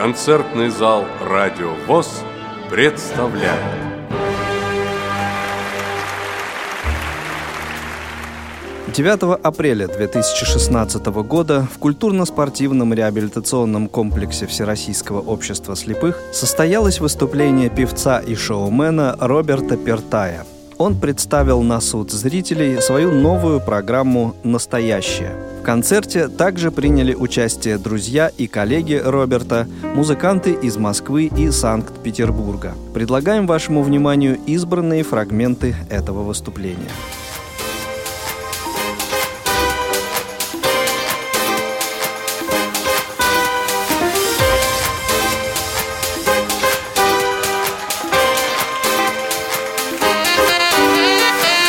Концертный зал «Радио ВОЗ» представляет Девятого апреля 2016 года в культурно-спортивном реабилитационном комплексе Всероссийского общества слепых состоялось выступление певца и шоумена Роберта Пертая. Он представил на суд зрителей свою новую программу «Настоящее», в концерте также приняли участие друзья и коллеги Роберта, музыканты из Москвы и Санкт-Петербурга. Предлагаем вашему вниманию избранные фрагменты этого выступления.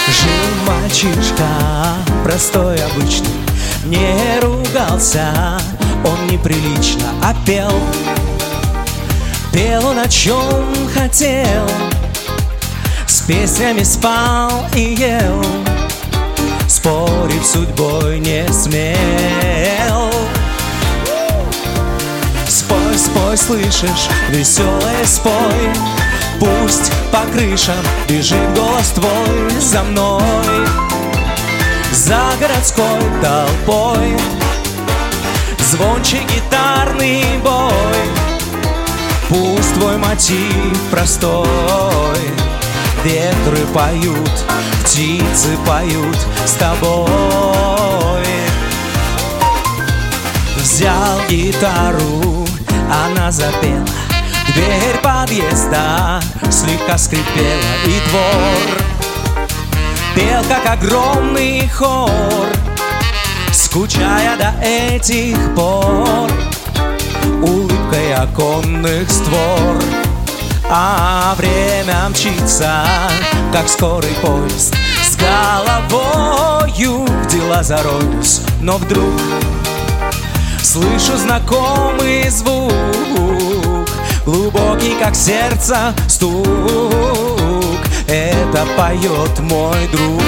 Жил мальчишка, простой обычный не ругался он неприлично, а пел Пел он о чем хотел С песнями спал и ел. Спорить судьбой не смел. Спой, спой, слышишь, веселый спой. Пусть по крышам бежит голос твой за мной за городской толпой. Звончий гитарный бой Пусть твой мотив простой. Ветры поют, птицы поют с тобой. Взял гитару, она запела Дверь подъезда слегка скрипела И двор Пел, как огромный хор Скучая до этих пор. Улыбкой оконных створ А время мчится, как скорый поезд. С головою в дела зароюсь Но вдруг слышу знакомый звук. Глубокий, как сердце, стук это поет мой друг.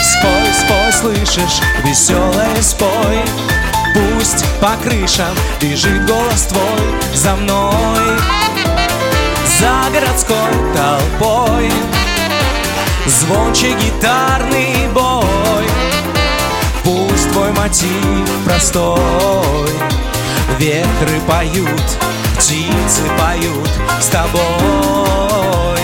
Спой, спой, слышишь, веселый спой. Пусть по крышам бежит голос твой за мной. За городской толпой. Звонче гитарный бой. Пусть твой мотив простой. Ветры поют птицы поют с тобой.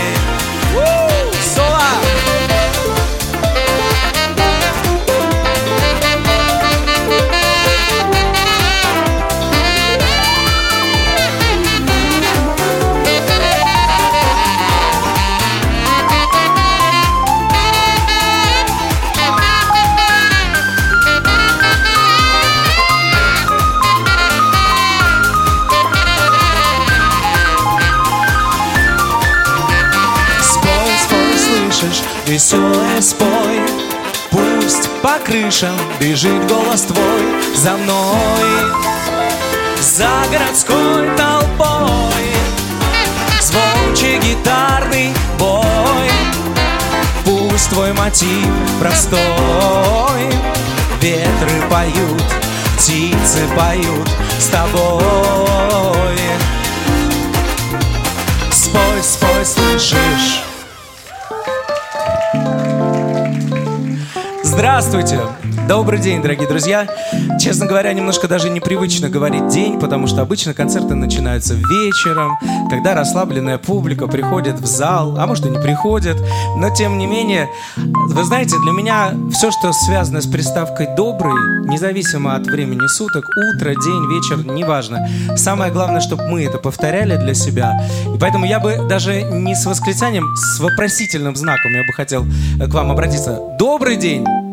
Веселый спой. Пусть по крышам бежит голос твой За мной, за городской толпой. Звонче гитарный бой. Пусть твой мотив простой. Ветры поют, птицы поют с тобой. Спой, спой, слышишь Здравствуйте! Добрый день, дорогие друзья! Честно говоря, немножко даже непривычно говорить день, потому что обычно концерты начинаются вечером, когда расслабленная публика приходит в зал, а может и не приходит, но тем не менее, вы знаете, для меня все, что связано с приставкой «добрый», независимо от времени суток, утро, день, вечер, неважно. Самое главное, чтобы мы это повторяли для себя. И поэтому я бы даже не с восклицанием, с вопросительным знаком я бы хотел к вам обратиться. Добрый день!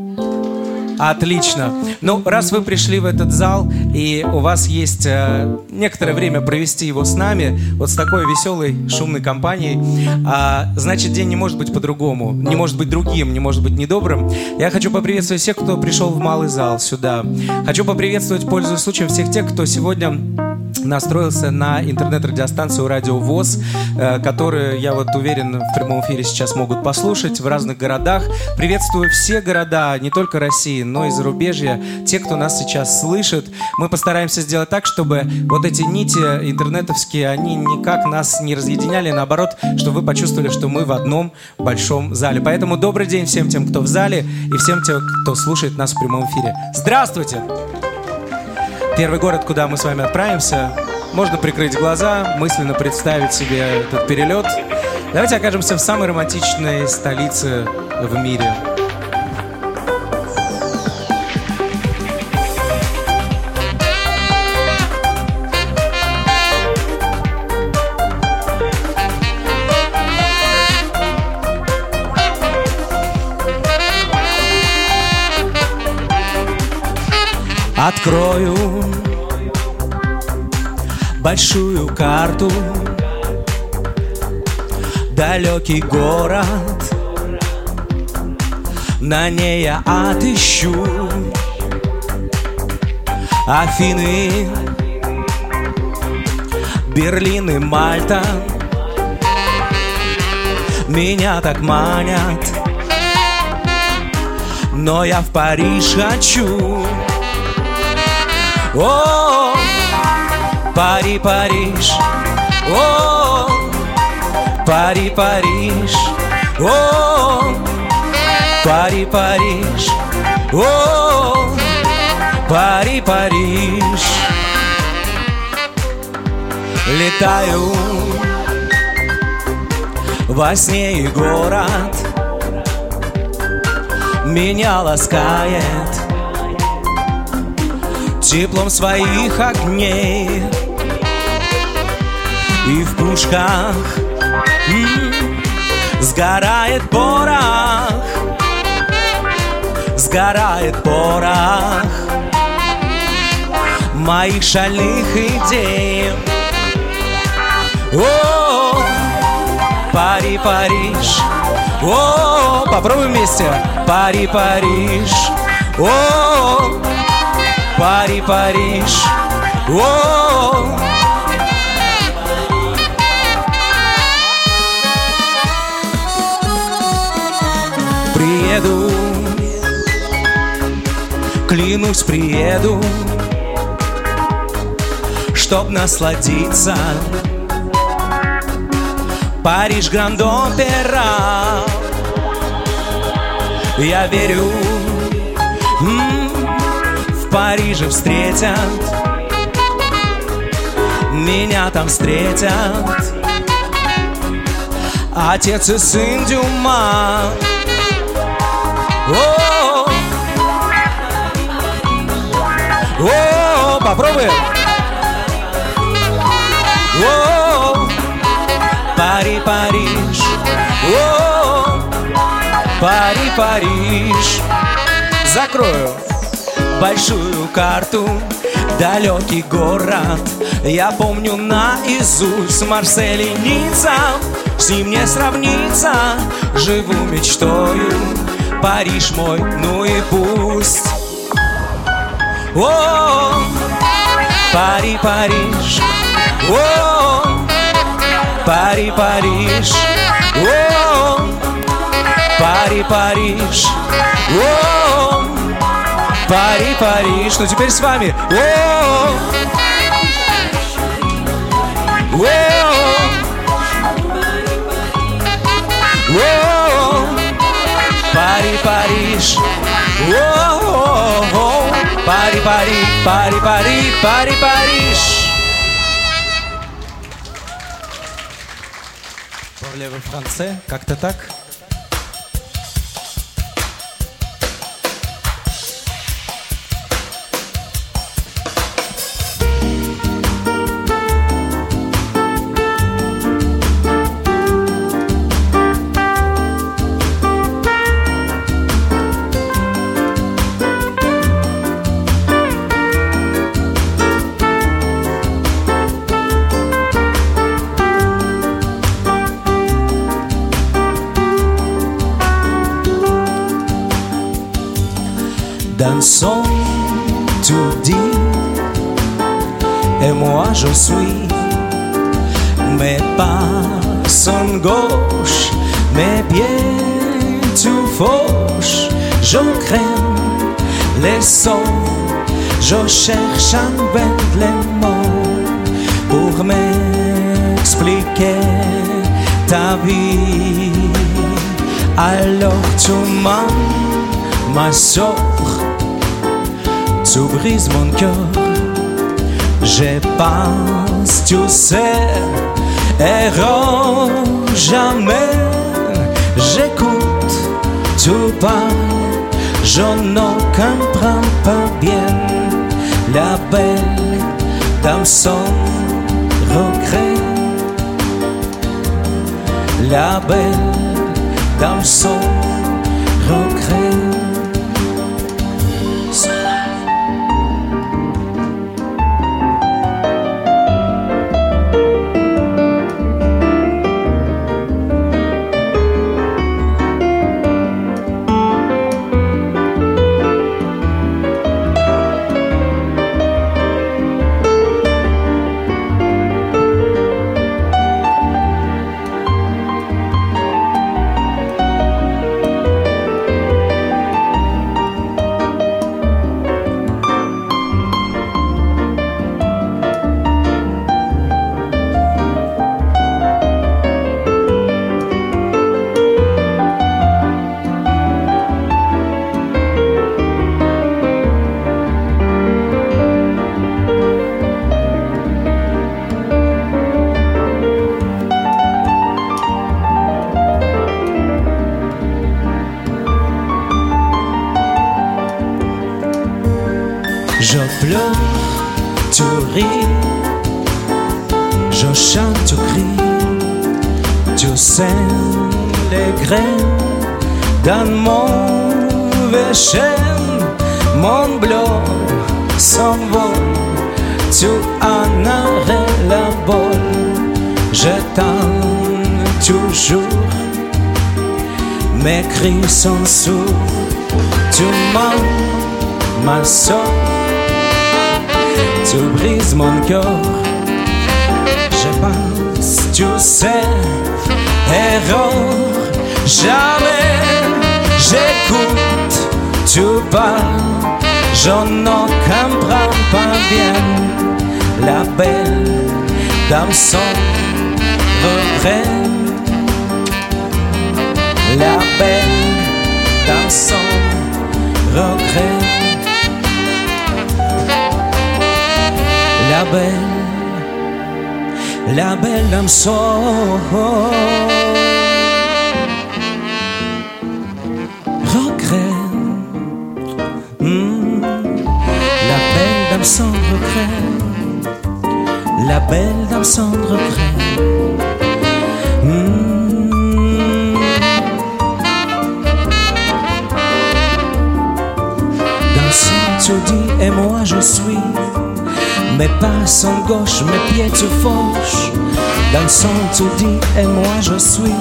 Отлично. Ну, раз вы пришли в этот зал, и у вас есть э, некоторое время провести его с нами, вот с такой веселой, шумной компанией, э, значит, день не может быть по-другому, не может быть другим, не может быть недобрым. Я хочу поприветствовать всех, кто пришел в малый зал сюда. Хочу поприветствовать, пользуясь случаем, всех тех, кто сегодня настроился на интернет-радиостанцию «Радио ВОЗ», э, которую, я вот уверен, в прямом эфире сейчас могут послушать в разных городах. Приветствую все города, не только России, но и зарубежья, те, кто нас сейчас слышит. Мы постараемся сделать так, чтобы вот эти нити интернетовские, они никак нас не разъединяли, наоборот, чтобы вы почувствовали, что мы в одном большом зале. Поэтому добрый день всем тем, кто в зале, и всем тем, кто слушает нас в прямом эфире. Здравствуйте! Первый город, куда мы с вами отправимся, можно прикрыть глаза, мысленно представить себе этот перелет. Давайте окажемся в самой романтичной столице в мире. Открою большую карту. Далекий город На ней я отыщу Афины Берлин и Мальта. Меня так манят Но я в Париж хочу О, Пари, Париж. О, Пари, Париж. О, Пари, Париж. О, Пари, Париж. Летаю во сне и город. Меня ласкает Теплом своих огней. И в пушках м-м, Сгорает порох. Сгорает порох Моих шальных идей. О, Пари, Париж. О, попробуем вместе. Пари, Париж. О, Пари, Париж. О, Приеду. Клянусь, приеду Чтоб насладиться. Париж, Гранд-Опера. Я верю Париже встретят Меня там встретят Отец и сын Дюма О, О, попробуем. О, Пари, Париж. О, Пари, Париж. Закрою большую карту Далекий город. Я помню наизусть Марсель и Ницца. С ним не сравнится Живу мечтою. Париж мой, ну и пусть. О, Пари, Париж. О, Пари, Париж. О, Пари, Париж. О, Пари, Париж Ну теперь с вами? Пари, Париж Пари, Пари, Пари, Пари, Пари, Париж Парлевы франце, как-то так? Dansons tout dit Et moi je suis Mes pas sont gauche Mes pieds tout fauche Je crains les sons. Je cherche un bel mots pour m'expliquer ta vie. Alors tu m'as ma soeur, tu brises mon cœur. Je pense, tu sais, erreur jamais. J'écoute, tu parles, je ne comprends pas bien la belle dans son regret. La belle dans son regret. Je chante, tu cries, tu sèmes les graines dans mon chêne, mon blanc s'envole, tu en arrêtes la bolle, je t'aime toujours, mes cris sont sourds, tu mens, ma soeur. Tu brises mon cœur, tu sais, erreur, jamais. J'écoute, tu parles, je ne comprends pas bien. La belle dans son regret, la belle dans son regret. La belle, la belle dame son regret. La belle dame sans regret. La belle dame sans regret. Hmm. Dansant, tu dis, et moi je suis. Mes pas gauches, mes pieds se fauchent Dans son taudis et moi je suis.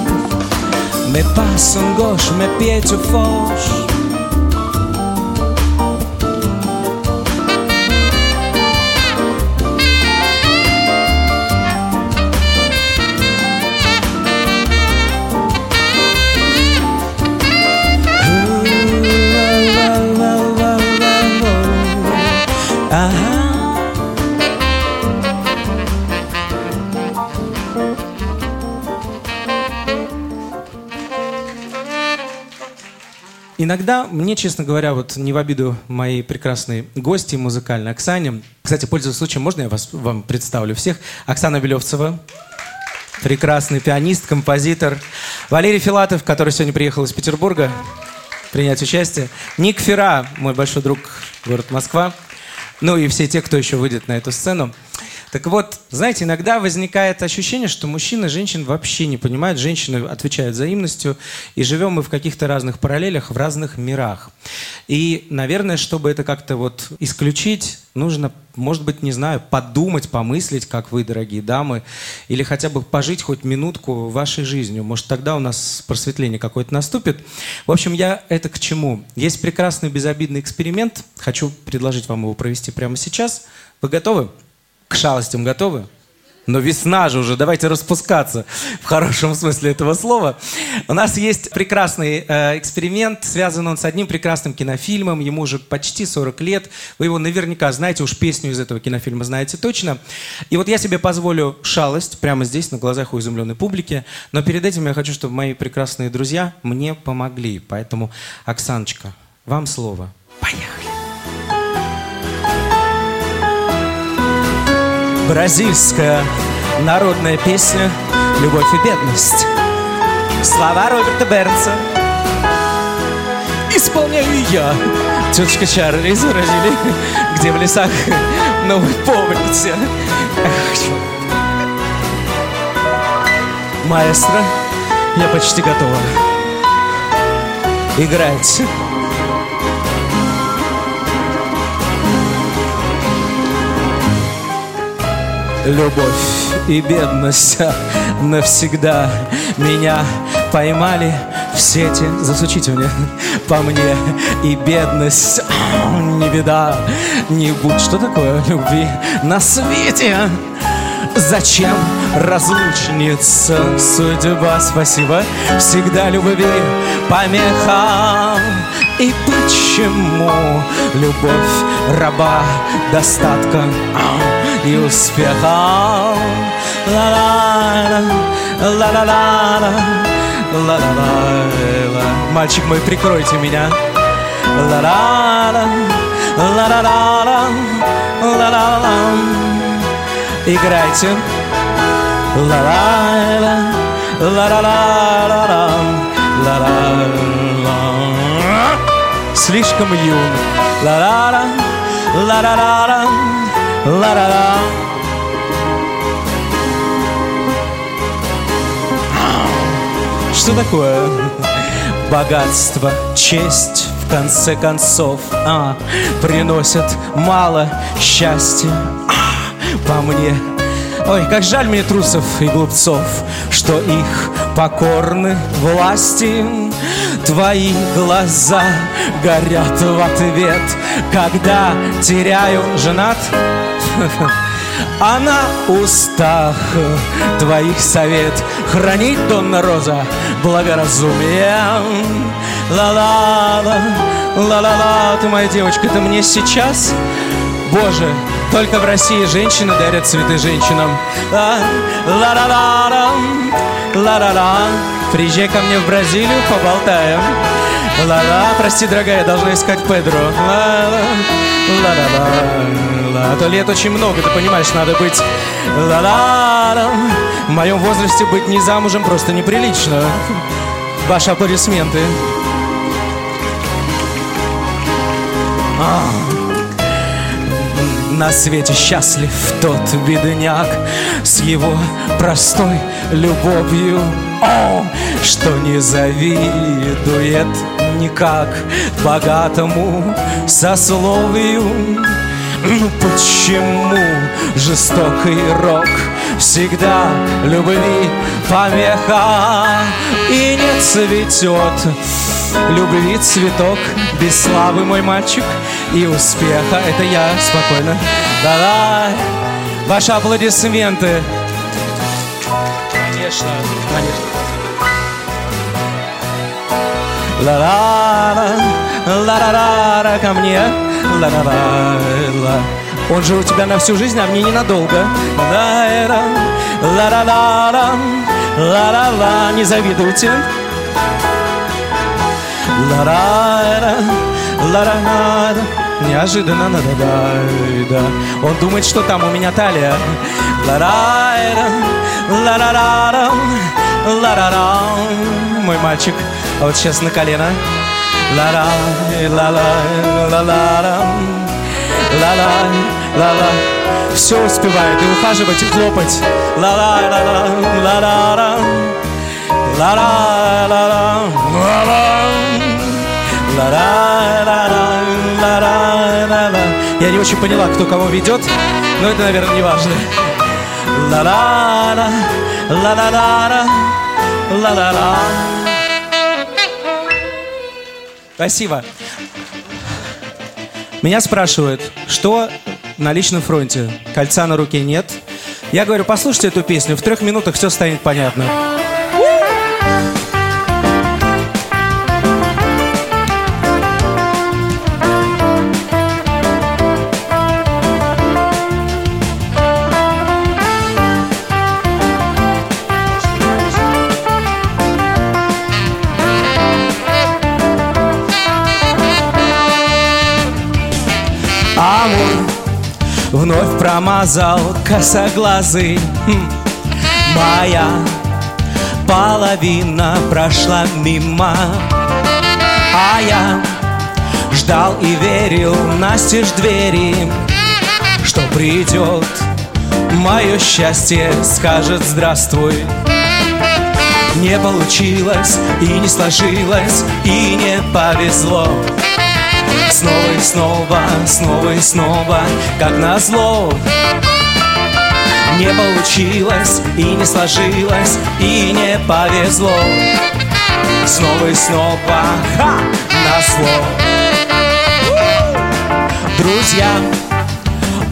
Mes pas gauches, mes pieds se fauchent Иногда мне, честно говоря, вот не в обиду моей прекрасной гости музыкальной Оксане. Кстати, пользуясь случаем, можно я вас, вам представлю всех? Оксана Белевцева, прекрасный пианист, композитор. Валерий Филатов, который сегодня приехал из Петербурга принять участие. Ник Фера, мой большой друг, город Москва. Ну и все те, кто еще выйдет на эту сцену. Так вот, знаете, иногда возникает ощущение, что мужчины женщин вообще не понимают, женщины отвечают взаимностью, и живем мы в каких-то разных параллелях, в разных мирах. И, наверное, чтобы это как-то вот исключить, нужно, может быть, не знаю, подумать, помыслить, как вы, дорогие дамы, или хотя бы пожить хоть минутку вашей жизнью. Может, тогда у нас просветление какое-то наступит. В общем, я это к чему? Есть прекрасный безобидный эксперимент. Хочу предложить вам его провести прямо сейчас. Вы готовы? К шалостям готовы? Но весна же уже, давайте распускаться в хорошем смысле этого слова. У нас есть прекрасный э, эксперимент, связанный он с одним прекрасным кинофильмом. Ему уже почти 40 лет. Вы его наверняка знаете, уж песню из этого кинофильма знаете точно. И вот я себе позволю шалость прямо здесь, на глазах у изумленной публики. Но перед этим я хочу, чтобы мои прекрасные друзья мне помогли. Поэтому, Оксаночка, вам слово. Бразильская народная песня «Любовь и бедность». Слова Роберта Бернса. Исполняю я. Тетушка Чарли из Бразилии, где в лесах, но вы помните. Маэстро, я почти готова. Играть. Любовь и бедность навсегда меня поймали в сети. Засучите мне по мне и бедность не беда, не будь что такое любви на свете. Зачем разлучница судьба? Спасибо, всегда любви помеха. И почему любовь раба достатка? И успеха. Мальчик мой, прикройте меня. Играйте. Слишком юн. Ла-ла-ла, ла-ла-ла-ла. Ла-ла-ла. Что такое богатство, честь в конце концов а, приносят мало счастья а, по мне. Ой, как жаль мне трусов и глупцов, что их покорны власти. Твои глаза горят в ответ, когда теряю женат. А на устах твоих совет Хранить, Донна Роза, благоразумие Ла-ла-ла, ла-ла-ла Ты моя девочка, ты мне сейчас? Боже, только в России женщины дарят цветы женщинам. Ла-ла-ла, ла-ла-ла Приезжай ко мне в Бразилию, поболтаем. Ла-ла, прости, дорогая, я должна искать Педро. Ла-ла, ла-ла-ла а то лет очень много, ты понимаешь, надо быть ла-ла-ла. В моем возрасте быть не замужем просто неприлично. Ваши аплодисменты. А. На свете счастлив тот бедняк С его простой любовью О, что не завидует никак Богатому сословию ну почему жестокий рок Всегда любви помеха И не цветет? Любви цветок Без славы мой мальчик и успеха Это я, спокойно. Давай, ваши аплодисменты. Конечно, конечно. Ла-ла-ла, ла-ла-ла, ко мне ла-ла-ла-ла. Он же у тебя на всю жизнь, а мне ненадолго. Ла-ла-ла, ла-ла-ла, ла-ла-ла, не завидуйте. Ла-ла-ла, ла-ла-ла, неожиданно да да да Он думает, что там у меня талия. Ла-ла-ла, ла-ла-ла, ла-ла-ла, мой мальчик, а вот сейчас на колено. Ла-ла, ла-ла, ла-ла, ла-ла, ла-ла. Все успевает и ухаживать, и хлопать. Ла-ла, ла-ла, ла-ла, ла-ла, ла-ла, ла-ла. Я не очень поняла, кто кого ведет, но это, наверное, не важно. Ла-ла-ла, ла-ла-ла, ла-ла-ла. Спасибо. Меня спрашивают, что на личном фронте? Кольца на руке нет, Я говорю, послушайте эту песню, в трех минутах все станет понятно. Вновь промазал косоглазый. Хм. Моя половина прошла мимо. А я ждал и верил настежь двери Что придет. Мое счастье, скажет здравствуй Не получилось и не сложилось и не повезло Снова и снова, снова и снова, как назло. Не получилось и не сложилось и не повезло. Снова и снова, ха, назло. Друзья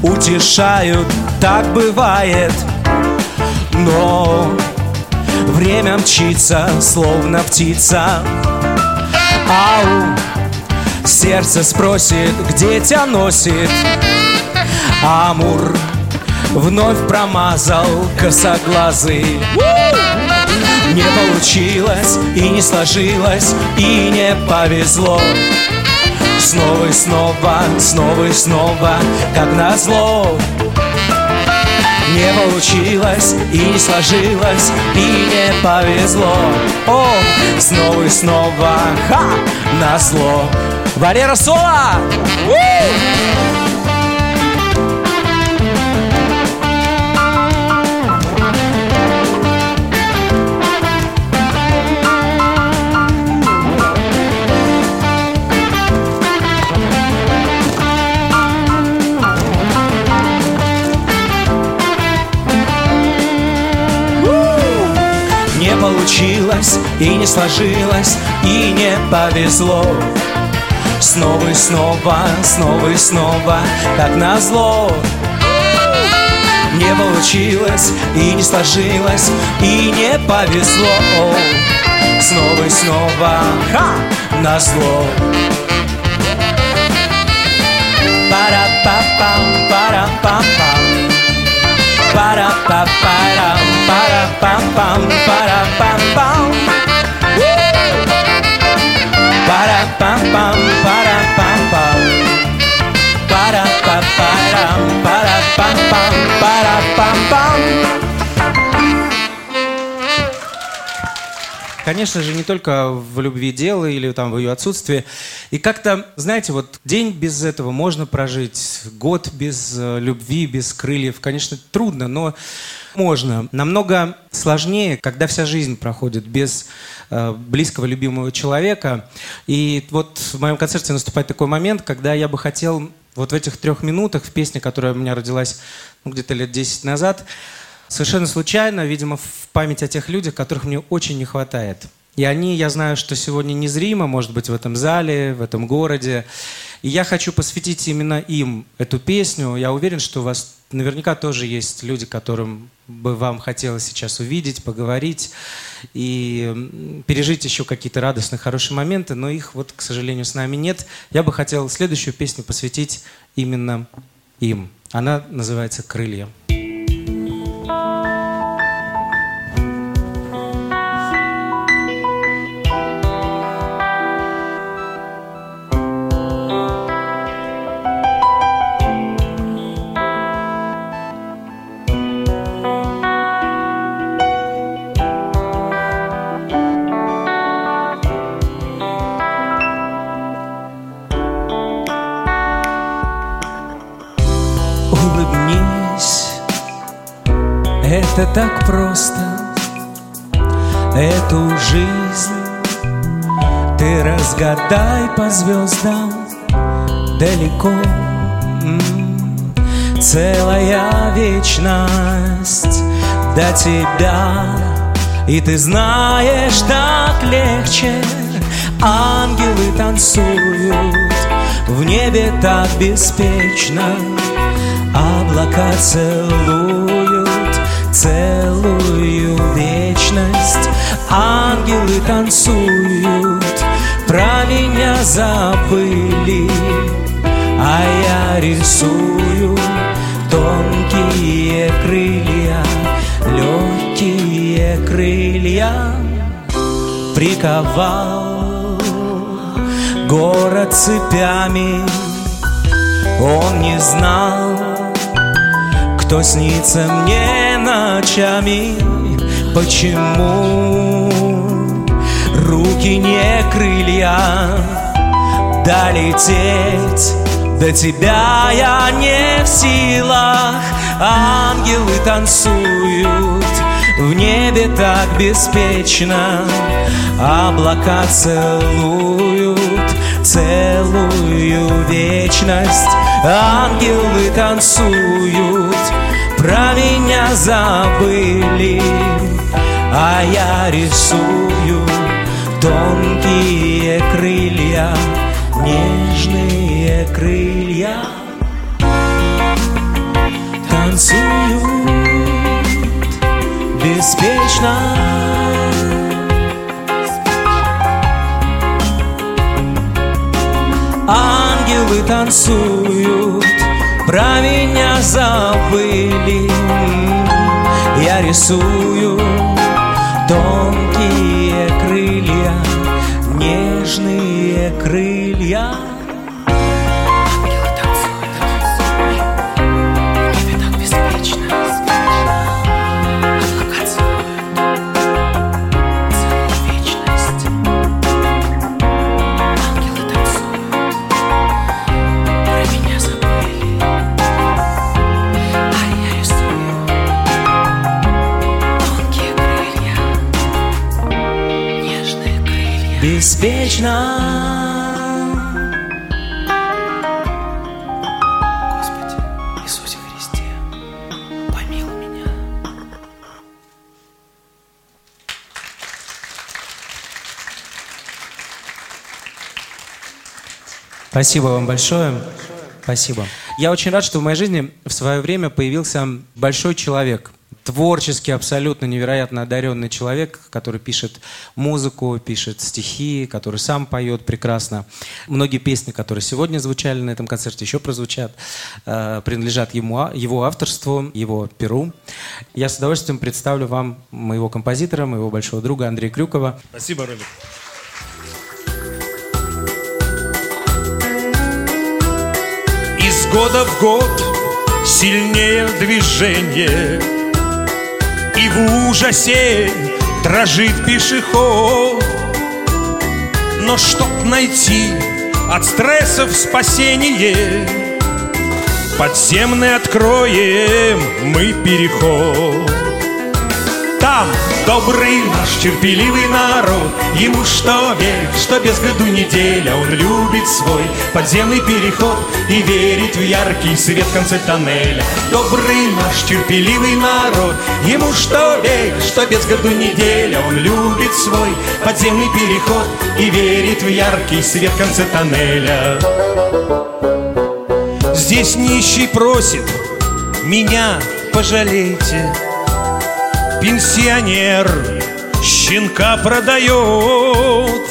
утешают, так бывает. Но время мчится, словно птица. Ау, Сердце спросит, где тебя носит. Амур вновь промазал косоглазый Не получилось и не сложилось и не повезло. Снова и снова, снова и снова, как назло. Не получилось и не сложилось и не повезло. О, снова и снова, ха, назло Валера Соло! Не получилось и не сложилось и не повезло Снова и снова, снова и снова, как назло. Не получилось и не сложилось и не повезло. Снова и снова, ха, назло. Пара-па-пам, пара-пам-пам Пара-па-парам, пара-пам-пам, пара-пам-пам Пара-пам-пам, пара-пам-пам Пара-па-парам, пара-пам-пам, пара-пам-пам Конечно же, не только в любви дело или там в ее отсутствии. И как-то, знаете, вот день без этого можно прожить, год без э, любви, без крыльев. Конечно, трудно, но можно. Намного сложнее, когда вся жизнь проходит без э, близкого, любимого человека. И вот в моем концерте наступает такой момент, когда я бы хотел вот в этих трех минутах, в песне, которая у меня родилась ну, где-то лет 10 назад, совершенно случайно, видимо, в память о тех людях, которых мне очень не хватает. И они, я знаю, что сегодня незримо, может быть, в этом зале, в этом городе. И я хочу посвятить именно им эту песню. Я уверен, что у вас наверняка тоже есть люди, которым бы вам хотелось сейчас увидеть, поговорить и пережить еще какие-то радостные, хорошие моменты, но их вот, к сожалению, с нами нет. Я бы хотел следующую песню посвятить именно им. Она называется «Крылья». Так просто, эту жизнь ты разгадай по звездам далеко. Целая вечность до тебя, и ты знаешь, так легче. Ангелы танцуют в небе так беспечно, облака целуют целую вечность. Ангелы танцуют, про меня забыли А я рисую тонкие крылья Легкие крылья. Приковал город цепями. Он не знал, кто снится мне ночами. Почему руки не крылья? Долететь до тебя я не в силах. Ангелы танцуют в небе так беспечно. Облака целуют целую вечность. Ангелы танцуют, про меня забыли А я рисую тонкие крылья Нежные крылья. Танцуют беспечно. Ангелы танцуют, про меня забыли. Я рисую тонкие беспечно. Господи, Иисусе Христе, помилуй меня. Спасибо вам большое. Спасибо. Я очень рад, что в моей жизни в свое время появился большой человек – творчески абсолютно невероятно одаренный человек, который пишет музыку, пишет стихи, который сам поет прекрасно. Многие песни, которые сегодня звучали на этом концерте, еще прозвучат, э, принадлежат ему, его авторству, его перу. Я с удовольствием представлю вам моего композитора, моего большого друга Андрея Крюкова. Спасибо, Роберт. Из года в год сильнее движение и в ужасе дрожит пешеход. Но чтоб найти от стрессов спасение Подземный откроем мы переход. Там Добрый наш терпеливый народ. Ему что век, что без году неделя? Он любит свой подземный переход И верит в яркий свет в конце тоннеля. Добрый наш терпеливый народ. Ему что век, что без году неделя? Он любит свой подземный переход И верит в яркий свет в конце тоннеля. Здесь нищий просит Меня пожалейте Пенсионер щенка продает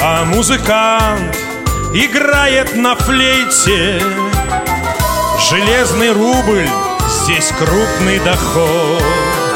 А музыкант играет на флейте. Железный рубль, здесь крупный доход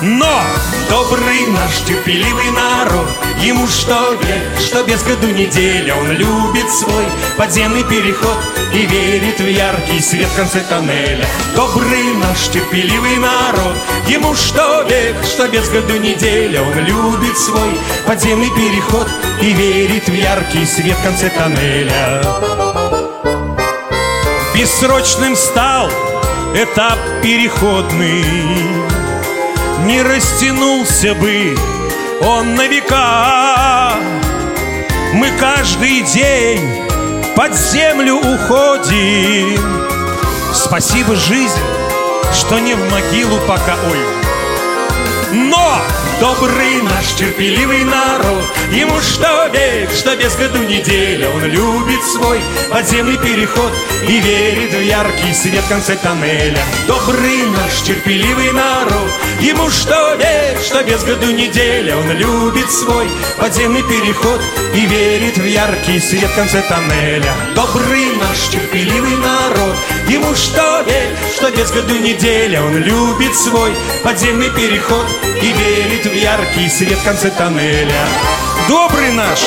Но добрый наш терпеливый народ Ему что век, что без году неделя Он любит свой подземный переход И верит в яркий свет в конце тоннеля. Добрый наш терпеливый народ Ему что век, что без году неделя Он любит свой подземный переход И верит в яркий свет в конце тоннеля. Бессрочным стал этап переходный не растянулся бы он на века. Мы каждый день под землю уходим. Спасибо, жизнь, что не в могилу пока, ой, Но добрый наш терпеливый народ Ему что век, что без году неделя. Он любит свой подземный переход И верит в яркий свет в конце тоннеля. Добрый наш терпеливый народ Ему что век, что без году неделя. Он любит свой подземный переход И верит в яркий свет в конце тоннеля. Добрый наш терпеливый народ Ему что век, что без году неделя. Он любит свой подземный переход И верит в яркий свет в конце тоннеля Добрый наш,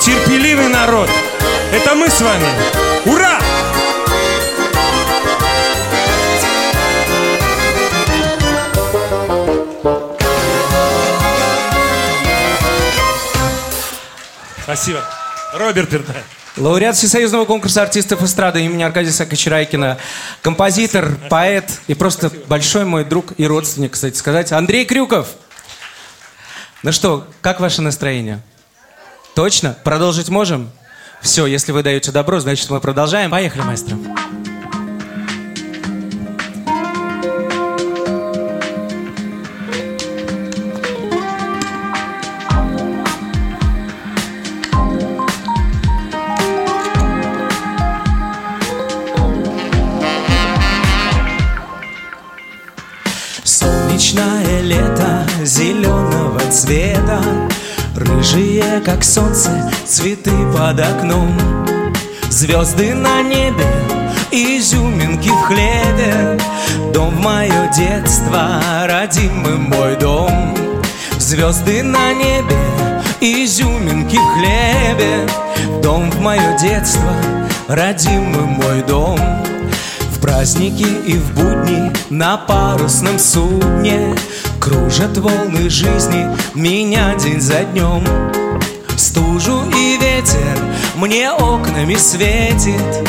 терпеливый народ Это мы с вами Ура! Спасибо. Роберт Пертай. Лауреат Всесоюзного конкурса артистов эстрады имени Аркадия Саакачарайкина, композитор, поэт и просто большой мой друг и родственник, кстати сказать, Андрей Крюков. Ну что, как ваше настроение? Точно? Продолжить можем? Все, если вы даете добро, значит мы продолжаем. Поехали, маэстро. Солнечное цвета. Рыжие, как солнце, цветы под окном. Звезды на небе, изюминки в хлебе. Дом в мое детство, родимый мой дом. Звезды на небе, изюминки в хлебе. Дом в мое детство, родимый мой дом праздники и в будни на парусном судне Кружат волны жизни меня день за днем. Стужу и ветер мне окнами светит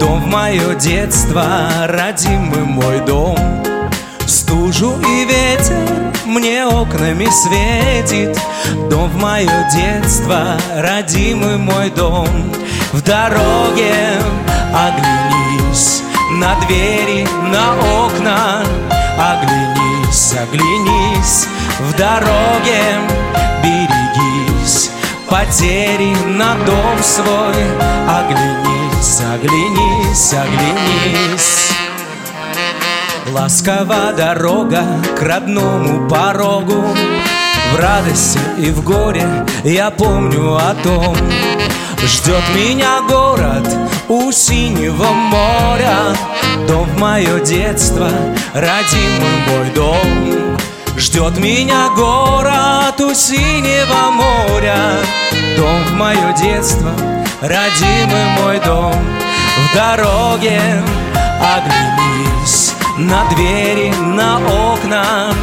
Дом в мое детство, родимый мой дом. Стужу и ветер мне окнами светит Дом в мое детство, родимый мой дом. В дороге оглянись на двери, на окна. Оглянись, оглянись в дороге Берегись. Потери на дом свой. Оглянись, оглянись, оглянись. Ласкова дорога к родному порогу. В радости и в горе я помню о том. Ждет меня город у синего моря. Дом в мое детство, родимый мой дом. Ждет меня город у синего моря. Дом в мое детство, родимый мой дом. В дороге оглянись на двери, на окна.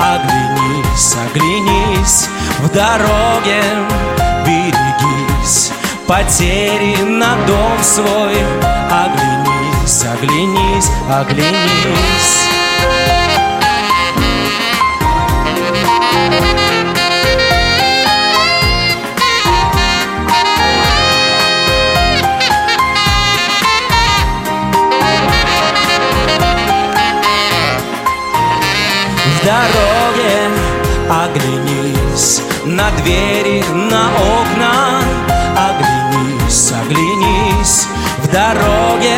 Оглянись, оглянись. В дороге Берегись потери на дом свой. Оглянись, оглянись, оглянись. В дороге оглянись на двери, на окна дороге.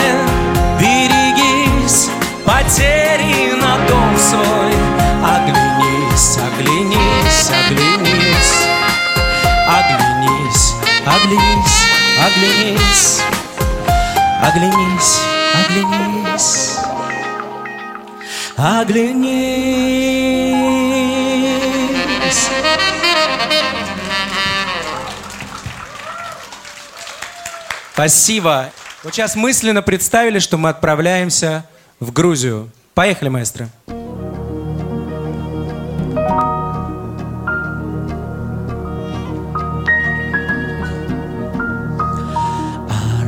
Берегись потери на дом свой. Оглянись, оглянись, оглянись. Оглянись, оглянись, оглянись. Оглянись, оглянись. Оглянись. Спасибо. Вот сейчас мысленно представили, что мы отправляемся в Грузию. Поехали, маэстро.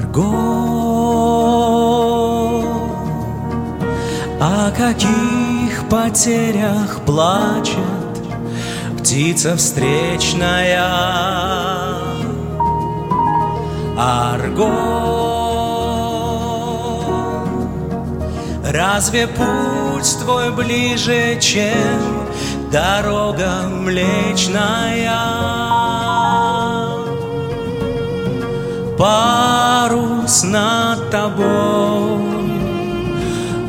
Арго, о каких потерях плачет птица встречная? Арго, разве путь твой ближе, чем дорога млечная. Парус над тобой,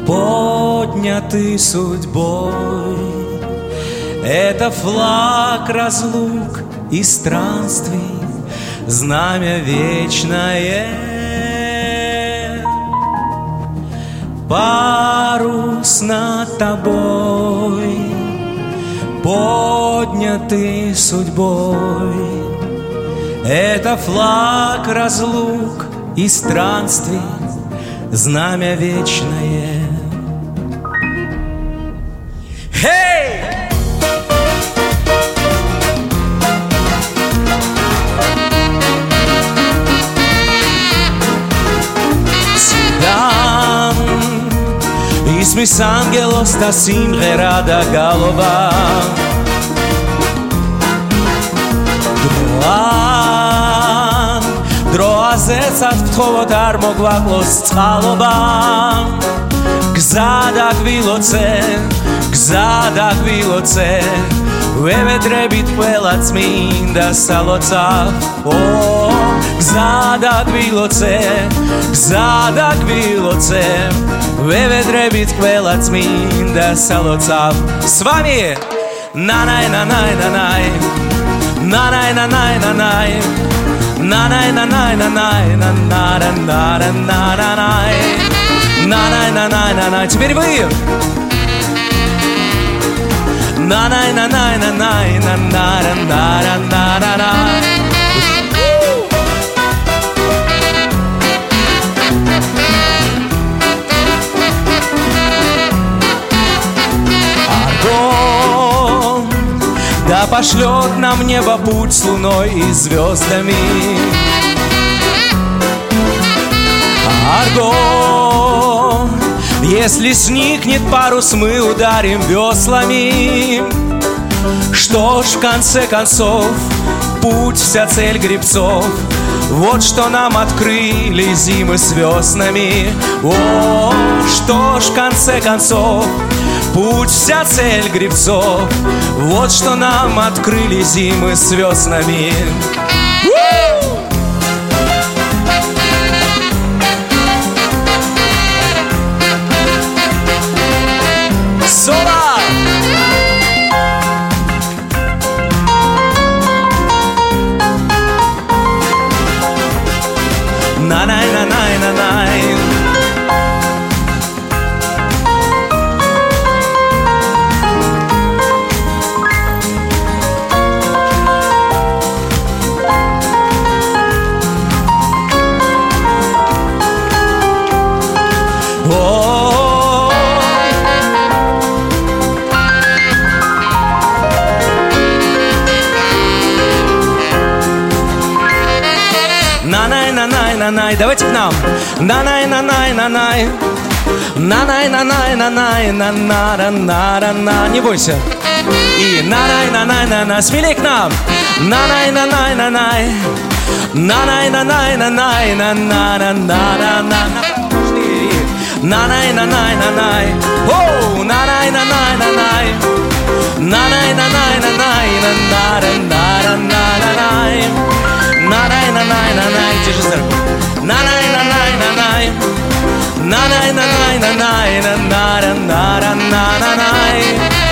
поднятый судьбой. Это флаг разлук и странствий, знамя вечное. Парус над тобой, поднятый судьбой. Это флаг разлук и странствий, знамя вечное. ისმის ანგელოსთა სიმღერა და გალობა. დროან დროაზეცაც ვთხოვოთ არ მოგვაკლოს წყალობა. გზა დაგვილოცე გზა დაგვილოცე Veve trebit pelac mi minda szaloca O, zadak biloce, zadak Veve trebit pelac mi minda szaloca S vami je Na naj, na naj, na naj Na naj, na naj, na naj Na naj, na naj, na naj Na naj, na naj, na naj Nanaj, nanaj, na naj, na naj Теперь вы! На на на на на на на на на на на на да пошлет нам небо путь с луной и звездами. Аргон, если сникнет парус, мы ударим веслами. Что ж, в конце концов, путь, вся цель грибцов. Вот что нам открыли зимы с веснами. О, что ж, в конце концов, путь, вся цель грибцов. Вот что нам открыли зимы с веснами. Най Давайте к нам. На-най-на-най-на-най. На-най-на-най-на-най-на-на-на-на-на. Не бойся. И на-най-на-най-на-на. Смелей к нам. На-най-на-най-на-най. На-най-на-най-на-най-на-на-на-на-на-на. На-най-на-най-на-най. Оу, на-най-на-най-на-най. На-най-на-най-на-най-на-на-на-на-на-на-на. На-най-на-най-на-най. Держи за руку най на най на най на най на най на най на на на на на-най.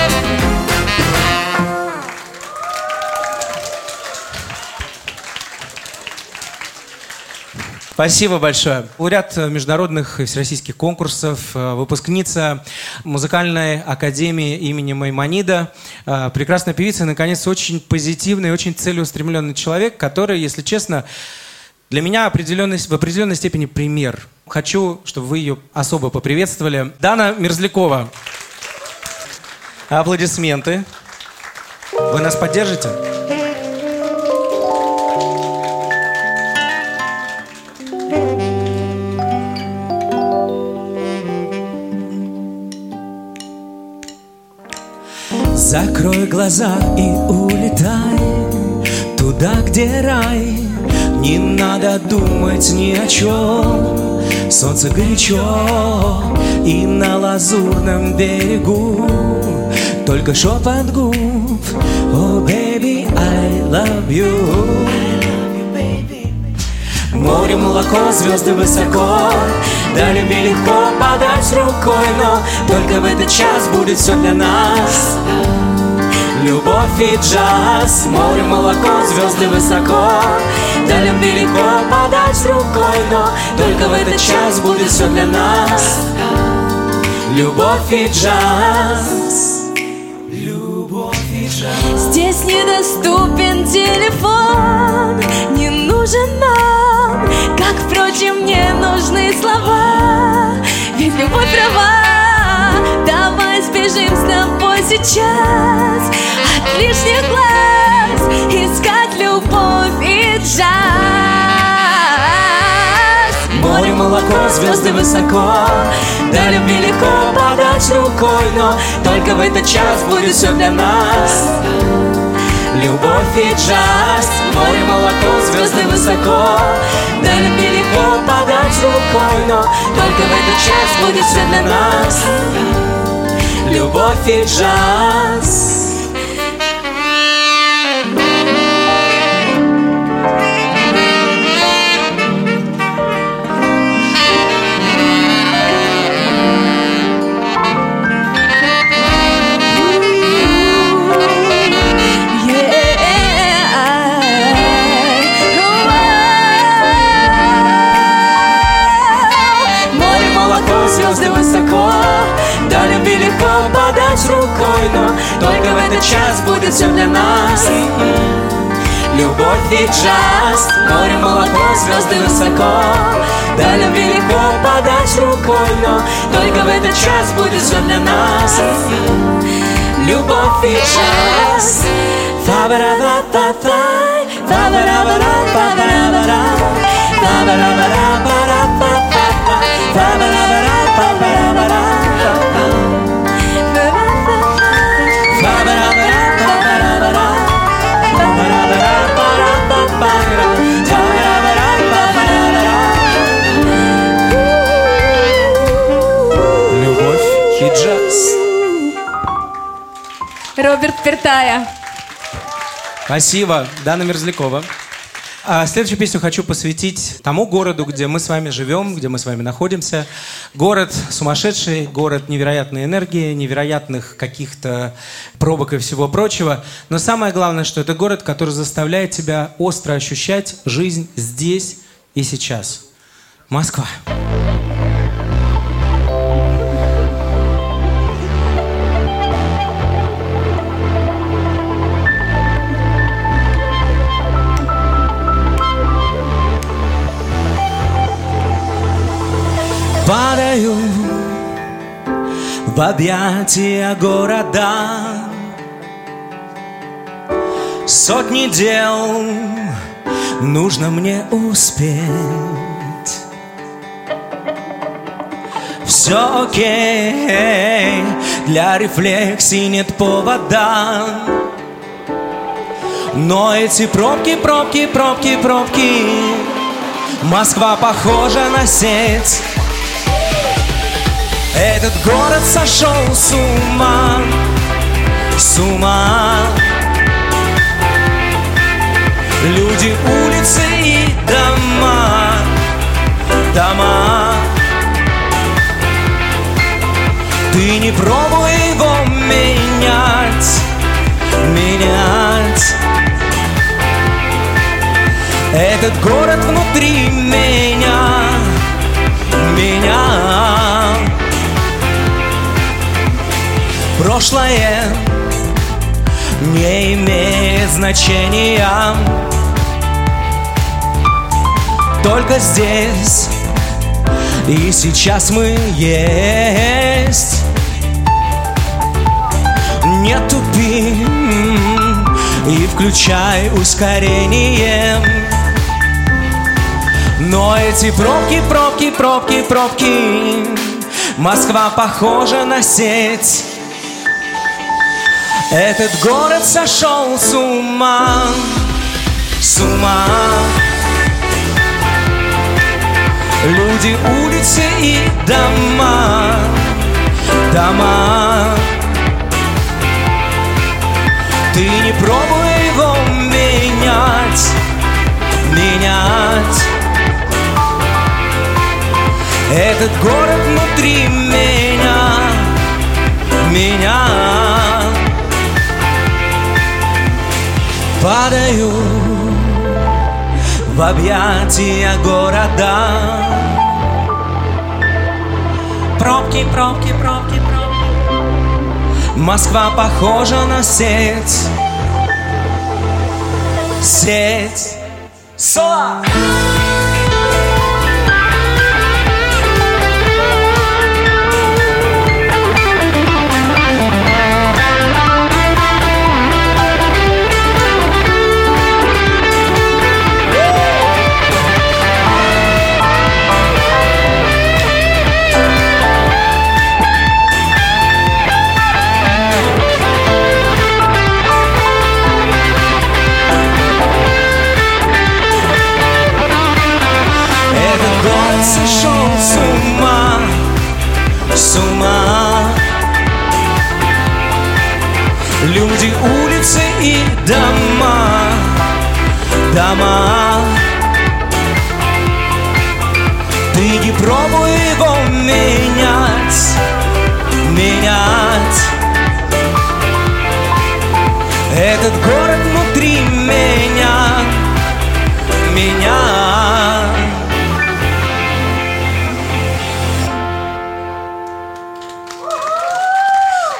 Спасибо большое. Лауреат международных и всероссийских конкурсов, э, выпускница музыкальной академии имени Маймонида, э, прекрасная певица и, наконец, очень позитивный, очень целеустремленный человек, который, если честно, для меня определенный, в определенной степени пример. Хочу, чтобы вы ее особо поприветствовали. Дана Мерзлякова. Аплодисменты. Вы нас поддержите? Закрой глаза и улетай Туда, где рай Не надо думать ни о чем Солнце горячо И на лазурном берегу. Только шепот губ. Oh, baby, I love you. Море, молоко, звезды высоко. Да любви легко подать рукой Но только в этот час будет все для нас. Любовь и джаз, море, молоко, звезды высоко Да любви легко подать рукой Но только в этот час будет все для нас. Любовь и джаз. Любовь и джаз. Здесь недоступен телефон Не нужен нам. Как, впрочем, мне нужны слова. Ведь любовь права. Давай сбежим с тобой сейчас. От лишних глаз Искать любовь и джаз Море, молоко, звезды высоко. Да любви легко подать рукой Но только в этот час будет все для нас. Любовь и джаз. Море, молоко, звезды высоко. Да любви легко подать рукой Но только в этот час будет все для нас. Любовь и джаз час будет все для нас. Любовь и джаз Море, молоко, звезды высоко Да любви легко подать рукой Но только в этот час будет все для нас. Любовь и джаз. Фа-ба-ра-ба-ба-ба Фа-ба-ра-ба-ра-ба-ба-ра Роберт Пертая Спасибо, Дана Мерзлякова. А следующую песню хочу посвятить тому городу, где мы с вами живем, где мы с вами находимся. Город сумасшедший, город невероятной энергии, невероятных каких-то пробок и всего прочего. Но самое главное, что это город, который заставляет тебя остро ощущать жизнь здесь и сейчас. Москва. Падаю в объятия города. Сотни дел нужно мне успеть. Все окей, для рефлексии нет повода. Но эти пробки, пробки, пробки, пробки. Москва похожа на сеть этот город сошел с ума, с ума. Люди, улицы и дома, дома. Ты не пробуй его менять, менять. Этот город внутри меня, меня Прошлое не имеет значения. Только здесь и сейчас мы есть. Не тупи и включай ускорение. Но эти пробки, пробки, пробки, пробки Москва похожа на сеть этот город сошел с ума, с ума. Люди, улицы и дома, дома. Ты не пробуй его менять, менять. Этот город внутри меня, меня Падаю в объятия города. Пробки, пробки, пробки, пробки. Москва похожа на сеть. Сеть. Соло! Дома. Ты не пробуй его менять, менять. Этот город внутри меня, меня.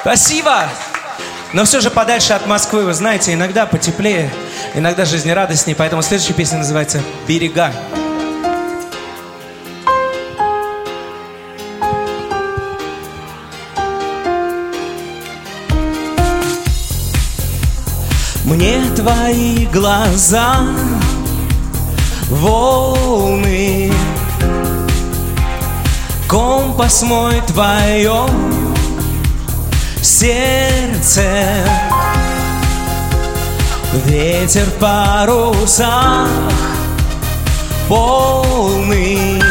Спасибо! Но все же подальше от Москвы, вы знаете, иногда потеплее, иногда жизнерадостнее, поэтому следующая песня называется «Берега». Мне твои глаза волны Компас мой твое сердце Ветер в парусах полный.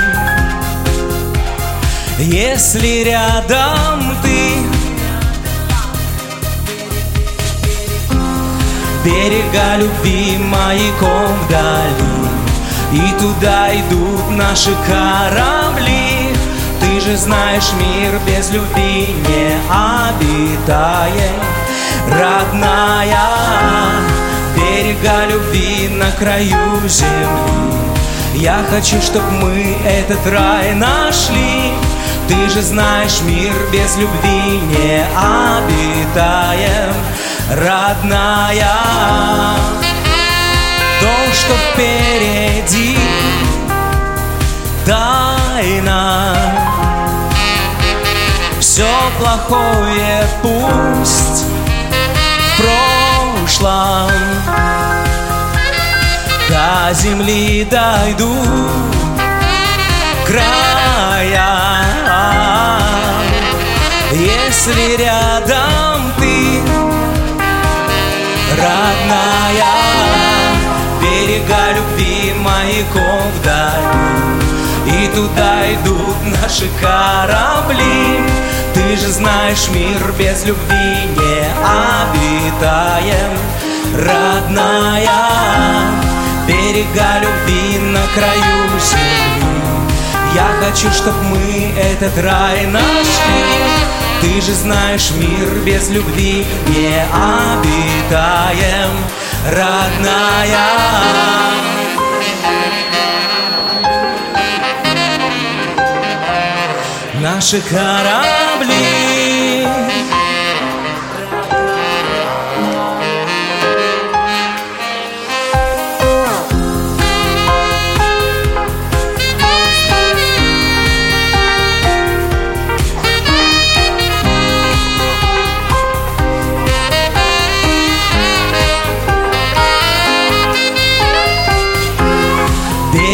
Если рядом ты Берега любви маяком вдали И туда идут наши корабли. Ты же знаешь, мир без любви не обитаем Родная, берега любви на краю земли. Я хочу, чтоб мы этот рай нашли. Ты же знаешь, мир без любви не обитаем. Родная, то, что впереди Тайна. Все плохое пусть в прошлом До земли дойду края. Если рядом ты родная Берега любви маяком вдали И туда идут наши корабли. Ты же знаешь, мир без любви не обитаем. Родная Берега любви на краю земли. Я хочу, чтоб мы этот рай нашли. Ты же знаешь, мир без любви не обитаем, родная. Наши корабли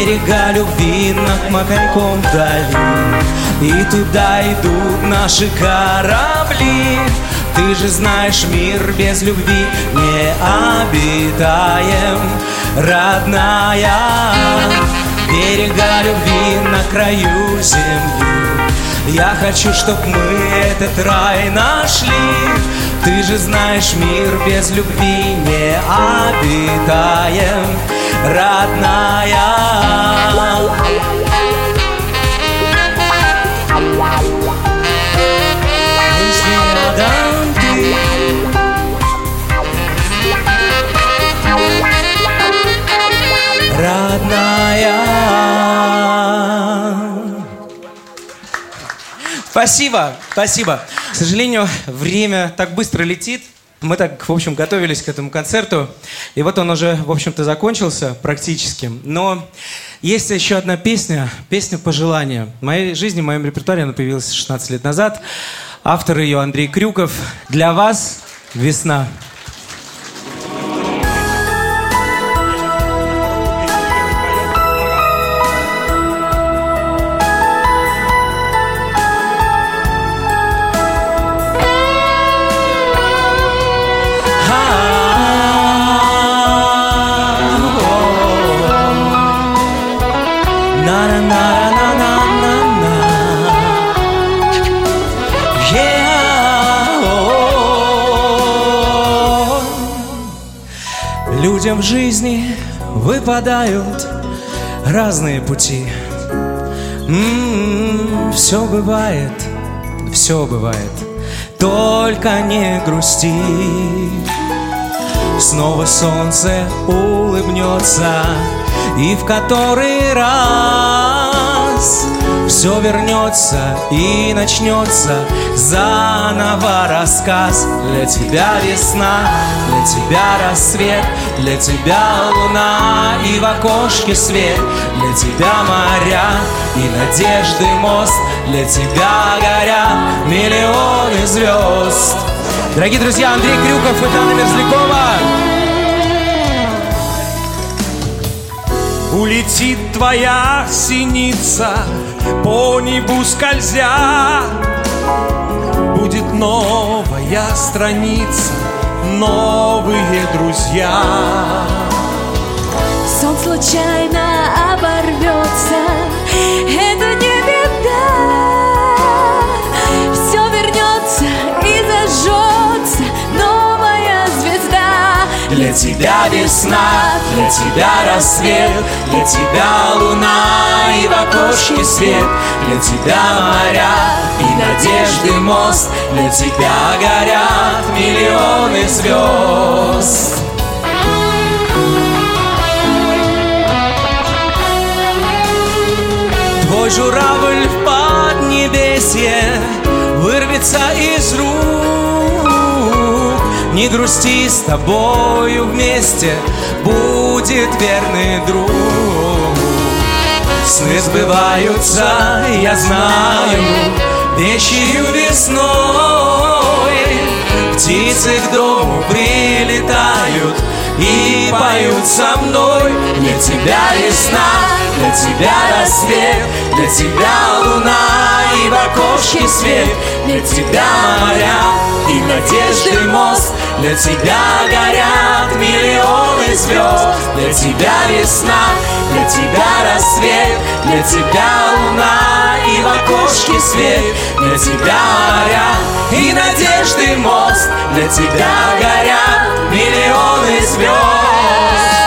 Берега любви над Макарьком вдали. И туда идут наши корабли. Ты же знаешь, мир без любви не обитаем Родная Берега любви на краю земли. Я хочу, чтоб мы этот рай нашли. Ты же знаешь, мир без любви не обитаем, родная. Если рядом ты, родная. Спасибо, спасибо. К сожалению, время так быстро летит. Мы так, в общем, готовились к этому концерту. И вот он уже, в общем-то, закончился практически. Но есть еще одна песня, песня «Пожелания». В моей жизни, в моем репертуаре она появилась 16 лет назад. Автор ее Андрей Крюков. Для вас «Весна». Людям в жизни выпадают разные пути. Все бывает, все бывает, только не грусти. Снова солнце улыбнется И в который раз Все вернется и начнется Заново рассказ. Для тебя весна, для тебя рассвет Для тебя луна и в окошке свет. Для тебя моря и надежды мост Для тебя горят миллионы звезд Дорогие друзья, Андрей Крюков и Дана Мерзлякова. Улетит твоя синица по небу скользя. Будет новая страница, новые друзья. Сон случайно оборвется тебя весна, для тебя рассвет, для тебя луна и в окошке свет, для тебя моря и надежды мост, для тебя горят миллионы звезд. Твой журавль в поднебесье вырвется из рук. Не грусти с тобою вместе, будет верный друг. Сны сбываются, я знаю, вещью весной. Птицы к дому прилетают и поют со мной. Для тебя весна, для тебя рассвет, для тебя луна и в окошке свет, для тебя моря и надежды мост, для тебя горят миллионы звезд, для тебя весна, для тебя рассвет, для тебя луна и в окошке свет, для тебя моря и надежды мост, для тебя горят миллионы звезд.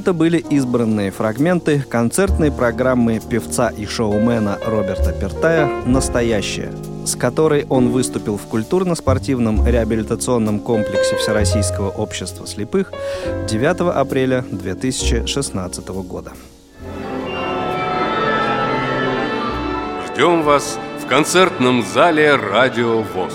Это были избранные фрагменты концертной программы певца и шоумена Роберта Пертая «Настоящее», с которой он выступил в культурно-спортивном реабилитационном комплексе Всероссийского общества слепых 9 апреля 2016 года. Ждем вас в концертном зале «Радио ВОЗ».